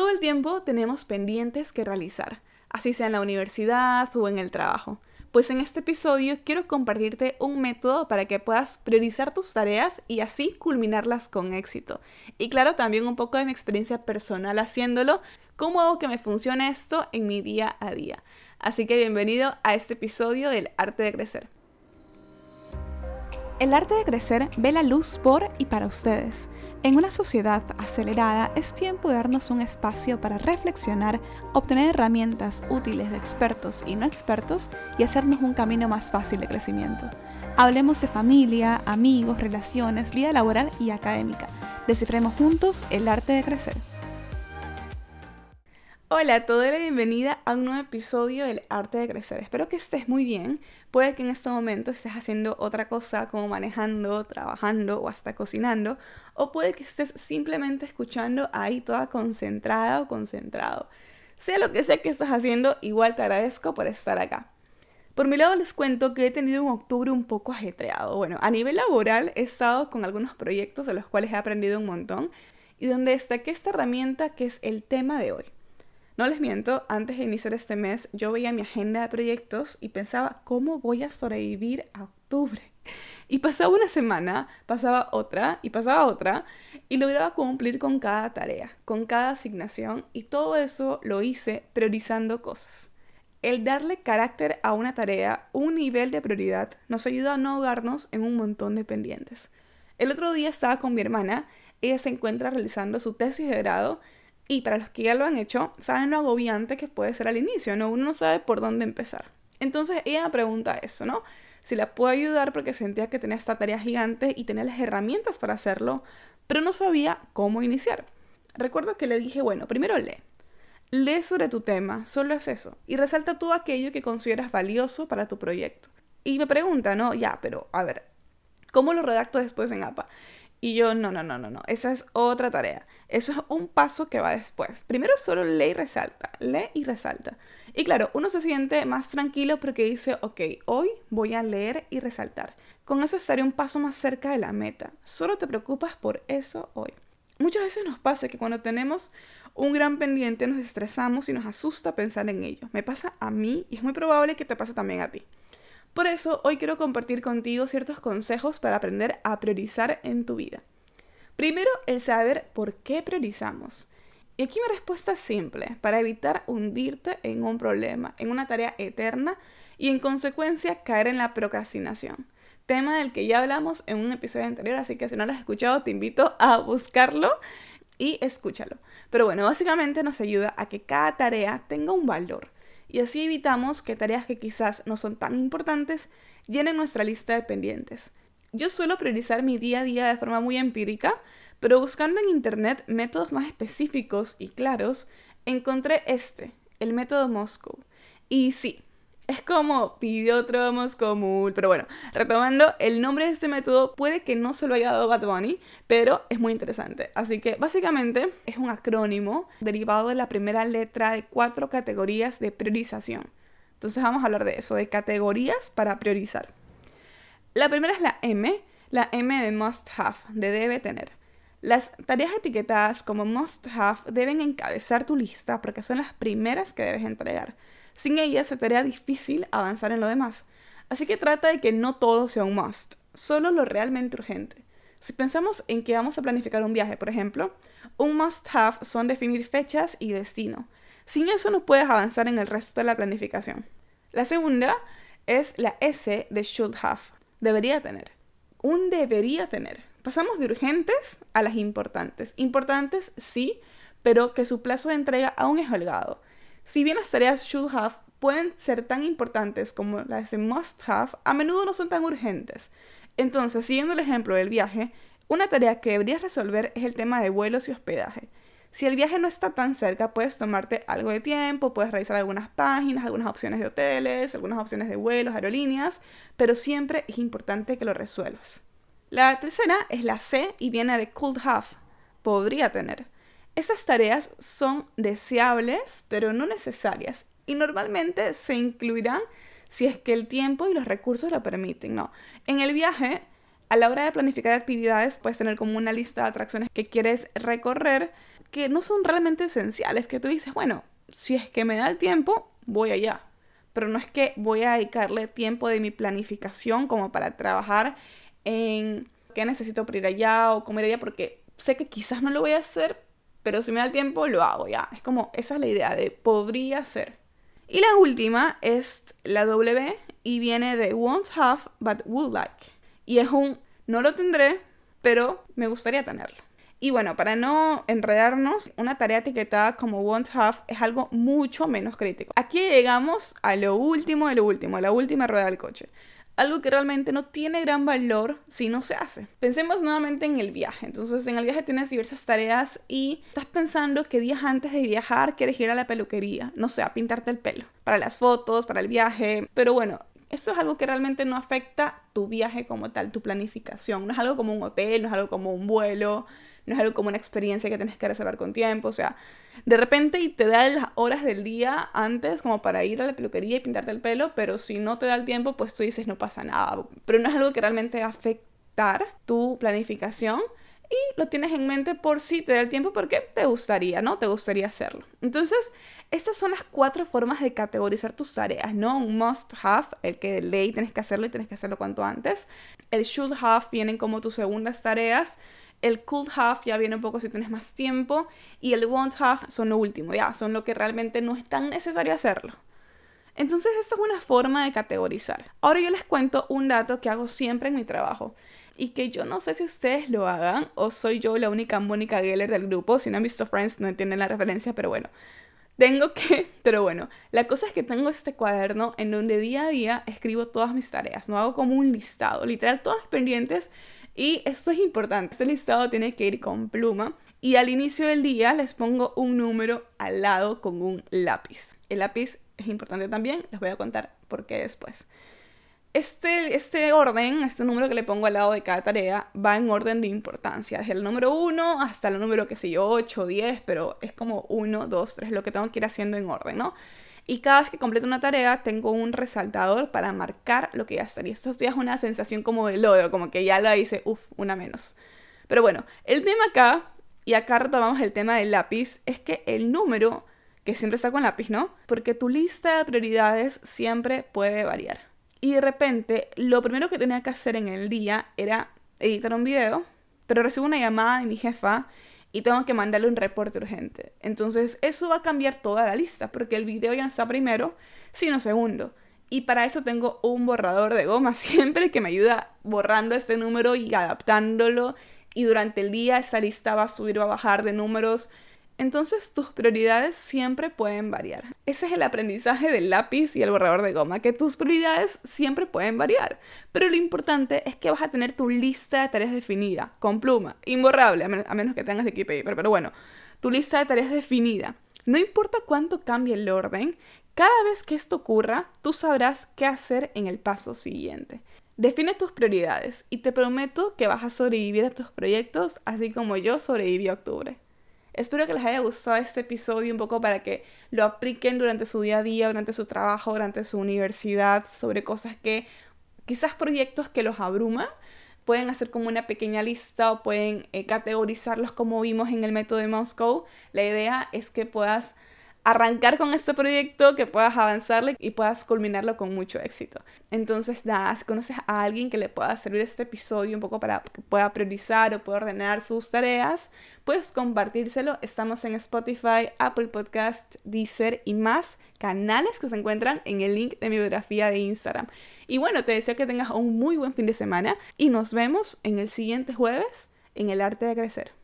Todo el tiempo tenemos pendientes que realizar, así sea en la universidad o en el trabajo. Pues en este episodio quiero compartirte un método para que puedas priorizar tus tareas y así culminarlas con éxito. Y claro, también un poco de mi experiencia personal haciéndolo, cómo hago que me funcione esto en mi día a día. Así que bienvenido a este episodio del arte de crecer. El arte de crecer ve la luz por y para ustedes. En una sociedad acelerada es tiempo de darnos un espacio para reflexionar, obtener herramientas útiles de expertos y no expertos y hacernos un camino más fácil de crecimiento. Hablemos de familia, amigos, relaciones, vida laboral y académica. Descifremos juntos el arte de crecer. Hola a todos y bienvenida a un nuevo episodio del Arte de Crecer. Espero que estés muy bien. Puede que en este momento estés haciendo otra cosa como manejando, trabajando o hasta cocinando. O puede que estés simplemente escuchando ahí toda concentrada o concentrado. Sea lo que sea que estás haciendo, igual te agradezco por estar acá. Por mi lado les cuento que he tenido un octubre un poco ajetreado. Bueno, a nivel laboral he estado con algunos proyectos de los cuales he aprendido un montón y donde destaqué esta herramienta que es el tema de hoy no les miento, antes de iniciar este mes yo veía mi agenda de proyectos y pensaba, ¿cómo voy a sobrevivir a octubre? Y pasaba una semana, pasaba otra y pasaba otra y lograba cumplir con cada tarea, con cada asignación y todo eso lo hice priorizando cosas. El darle carácter a una tarea, un nivel de prioridad, nos ayuda a no ahogarnos en un montón de pendientes. El otro día estaba con mi hermana, ella se encuentra realizando su tesis de grado y para los que ya lo han hecho, saben lo agobiante que puede ser al inicio, ¿no? Uno no sabe por dónde empezar. Entonces ella pregunta eso, ¿no? Si la puedo ayudar porque sentía que tenía esta tarea gigante y tenía las herramientas para hacerlo, pero no sabía cómo iniciar. Recuerdo que le dije, bueno, primero lee. Lee sobre tu tema, solo es eso, y resalta todo aquello que consideras valioso para tu proyecto. Y me pregunta, ¿no? Ya, pero a ver, ¿cómo lo redacto después en APA? Y yo, no, no, no, no, no, esa es otra tarea. Eso es un paso que va después. Primero solo lee y resalta, lee y resalta. Y claro, uno se siente más tranquilo porque dice, ok, hoy voy a leer y resaltar. Con eso estaré un paso más cerca de la meta. Solo te preocupas por eso hoy. Muchas veces nos pasa que cuando tenemos un gran pendiente nos estresamos y nos asusta pensar en ello. Me pasa a mí y es muy probable que te pase también a ti. Por eso hoy quiero compartir contigo ciertos consejos para aprender a priorizar en tu vida. Primero, el saber por qué priorizamos. Y aquí mi respuesta es simple, para evitar hundirte en un problema, en una tarea eterna y en consecuencia caer en la procrastinación. Tema del que ya hablamos en un episodio anterior, así que si no lo has escuchado te invito a buscarlo y escúchalo. Pero bueno, básicamente nos ayuda a que cada tarea tenga un valor y así evitamos que tareas que quizás no son tan importantes llenen nuestra lista de pendientes. Yo suelo priorizar mi día a día de forma muy empírica, pero buscando en internet métodos más específicos y claros, encontré este, el método Moscow. Y sí, es como pidió otro Moscow pero bueno, retomando, el nombre de este método puede que no se lo haya dado Bad Bunny, pero es muy interesante. Así que básicamente es un acrónimo derivado de la primera letra de cuatro categorías de priorización. Entonces vamos a hablar de eso, de categorías para priorizar. La primera es la M, la M de must have, de debe tener. Las tareas etiquetadas como must have deben encabezar tu lista porque son las primeras que debes entregar. Sin ella se te difícil avanzar en lo demás. Así que trata de que no todo sea un must, solo lo realmente urgente. Si pensamos en que vamos a planificar un viaje, por ejemplo, un must have son definir fechas y destino. Sin eso no puedes avanzar en el resto de la planificación. La segunda es la S de should have, debería tener. Un debería tener. Pasamos de urgentes a las importantes. Importantes sí, pero que su plazo de entrega aún es holgado. Si bien las tareas should have pueden ser tan importantes como las de must have, a menudo no son tan urgentes. Entonces, siguiendo el ejemplo del viaje, una tarea que deberías resolver es el tema de vuelos y hospedaje. Si el viaje no está tan cerca, puedes tomarte algo de tiempo, puedes revisar algunas páginas, algunas opciones de hoteles, algunas opciones de vuelos, aerolíneas, pero siempre es importante que lo resuelvas. La tercera es la C y viene de could have, podría tener. Estas tareas son deseables, pero no necesarias, y normalmente se incluirán si es que el tiempo y los recursos lo permiten, ¿no? En el viaje, a la hora de planificar actividades, puedes tener como una lista de atracciones que quieres recorrer que no son realmente esenciales, que tú dices, bueno, si es que me da el tiempo, voy allá. Pero no es que voy a dedicarle tiempo de mi planificación como para trabajar en qué necesito para ir allá o comer allá, porque sé que quizás no lo voy a hacer, pero si me da el tiempo, lo hago ya. Es como, esa es la idea de podría ser. Y la última es la W y viene de won't have, but would like. Y es un, no lo tendré, pero me gustaría tenerlo. Y bueno, para no enredarnos, una tarea etiquetada como won't have es algo mucho menos crítico. Aquí llegamos a lo último de lo último, a la última rueda del coche algo que realmente no tiene gran valor si no se hace. Pensemos nuevamente en el viaje. Entonces, en el viaje tienes diversas tareas y estás pensando que días antes de viajar quieres ir a la peluquería, no sé, a pintarte el pelo, para las fotos, para el viaje. Pero bueno, esto es algo que realmente no afecta tu viaje como tal, tu planificación. No es algo como un hotel, no es algo como un vuelo, no es algo como una experiencia que tienes que reservar con tiempo. O sea, de repente y te da las horas del día antes como para ir a la peluquería y pintarte el pelo, pero si no te da el tiempo, pues tú dices no pasa nada. Pero no es algo que realmente afectar tu planificación y lo tienes en mente por si te da el tiempo porque te gustaría, ¿no? Te gustaría hacerlo. Entonces, estas son las cuatro formas de categorizar tus tareas, ¿no? Un must have, el que ley tienes que hacerlo y tienes que hacerlo cuanto antes. El should have vienen como tus segundas tareas el could have ya viene un poco si tienes más tiempo. Y el won't have son lo último, ya, son lo que realmente no es tan necesario hacerlo. Entonces esta es una forma de categorizar. Ahora yo les cuento un dato que hago siempre en mi trabajo. Y que yo no sé si ustedes lo hagan o soy yo la única Mónica Geller del grupo. Si no han visto Friends no entienden la referencia, pero bueno. Tengo que, pero bueno, la cosa es que tengo este cuaderno en donde día a día escribo todas mis tareas. No hago como un listado, literal todas pendientes y esto es importante, este listado tiene que ir con pluma y al inicio del día les pongo un número al lado con un lápiz. El lápiz es importante también, les voy a contar por qué después. Este, este orden, este número que le pongo al lado de cada tarea, va en orden de importancia, desde el número 1 hasta el número, qué sé yo, 8, 10, pero es como 1, 2, 3, lo que tengo que ir haciendo en orden, ¿no? Y cada vez que completo una tarea, tengo un resaltador para marcar lo que ya está. Y esto ya es una sensación como de logro, como que ya la hice, uff, una menos. Pero bueno, el tema acá, y acá retomamos el tema del lápiz, es que el número, que siempre está con lápiz, ¿no? Porque tu lista de prioridades siempre puede variar. Y de repente, lo primero que tenía que hacer en el día era editar un video, pero recibo una llamada de mi jefa y tengo que mandarle un reporte urgente. Entonces eso va a cambiar toda la lista porque el video ya está primero, sino segundo. Y para eso tengo un borrador de goma siempre que me ayuda borrando este número y adaptándolo. Y durante el día esa lista va a subir o a bajar de números entonces tus prioridades siempre pueden variar. Ese es el aprendizaje del lápiz y el borrador de goma, que tus prioridades siempre pueden variar. Pero lo importante es que vas a tener tu lista de tareas definida, con pluma, imborrable, a, menos que tengas equipo pero, pero bueno, tu lista de tareas definida. No importa cuánto cambie el orden, cada vez que esto ocurra, tú sabrás qué hacer en el paso siguiente. Define tus prioridades y te prometo que vas a sobrevivir a tus proyectos así como yo sobreviví a octubre. Espero que les haya gustado este episodio un poco para que lo apliquen durante su día a día, durante su trabajo, durante su universidad, sobre cosas que quizás proyectos que los abruman. Pueden hacer como una pequeña lista o pueden eh, categorizarlos como vimos en el método de Moscow. La idea es que puedas arrancar con este proyecto, que puedas avanzarle y puedas culminarlo con mucho éxito. Entonces, nada, si conoces a alguien que le pueda servir este episodio un poco para que pueda priorizar o pueda ordenar sus tareas, puedes compartírselo. Estamos en Spotify, Apple Podcast, Deezer y más canales que se encuentran en el link de mi biografía de Instagram. Y bueno, te deseo que tengas un muy buen fin de semana y nos vemos en el siguiente jueves en el arte de crecer.